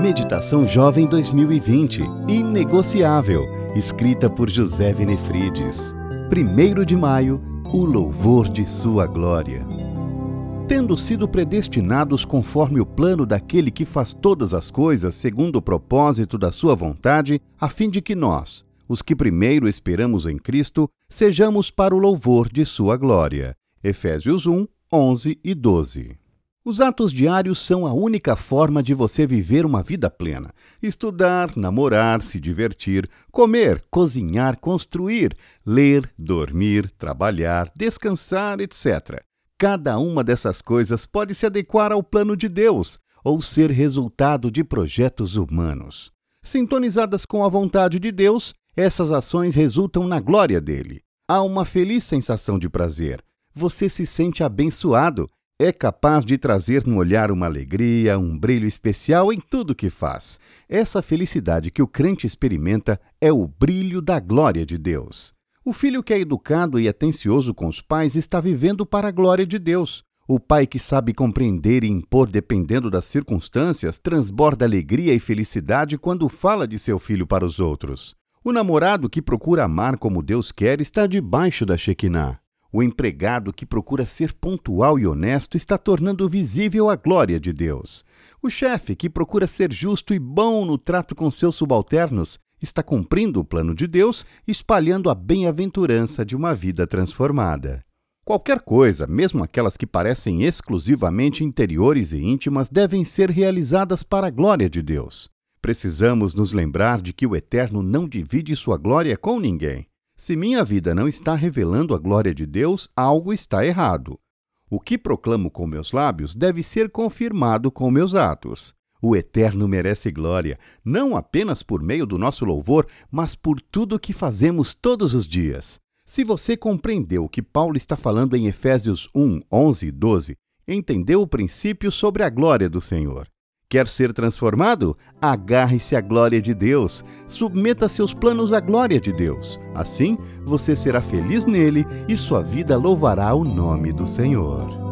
Meditação Jovem 2020, Inegociável, escrita por José Venefrides. 1 de maio, o louvor de sua glória. Tendo sido predestinados conforme o plano daquele que faz todas as coisas segundo o propósito da sua vontade, a fim de que nós, os que primeiro esperamos em Cristo, sejamos para o louvor de sua glória. Efésios 1, 11 e 12. Os atos diários são a única forma de você viver uma vida plena. Estudar, namorar, se divertir, comer, cozinhar, construir, ler, dormir, trabalhar, descansar, etc. Cada uma dessas coisas pode se adequar ao plano de Deus ou ser resultado de projetos humanos. Sintonizadas com a vontade de Deus, essas ações resultam na glória dele. Há uma feliz sensação de prazer. Você se sente abençoado é capaz de trazer no olhar uma alegria, um brilho especial em tudo que faz. Essa felicidade que o crente experimenta é o brilho da glória de Deus. O filho que é educado e atencioso com os pais está vivendo para a glória de Deus. O pai que sabe compreender e impor dependendo das circunstâncias transborda alegria e felicidade quando fala de seu filho para os outros. O namorado que procura amar como Deus quer está debaixo da Shekinah. O empregado que procura ser pontual e honesto está tornando visível a glória de Deus. O chefe que procura ser justo e bom no trato com seus subalternos está cumprindo o plano de Deus, espalhando a bem-aventurança de uma vida transformada. Qualquer coisa, mesmo aquelas que parecem exclusivamente interiores e íntimas, devem ser realizadas para a glória de Deus. Precisamos nos lembrar de que o Eterno não divide sua glória com ninguém. Se minha vida não está revelando a glória de Deus, algo está errado. O que proclamo com meus lábios deve ser confirmado com meus atos. O Eterno merece glória, não apenas por meio do nosso louvor, mas por tudo o que fazemos todos os dias. Se você compreendeu o que Paulo está falando em Efésios 1, 11 e 12, entendeu o princípio sobre a glória do Senhor. Quer ser transformado? Agarre-se à glória de Deus. Submeta seus planos à glória de Deus. Assim, você será feliz nele e sua vida louvará o nome do Senhor.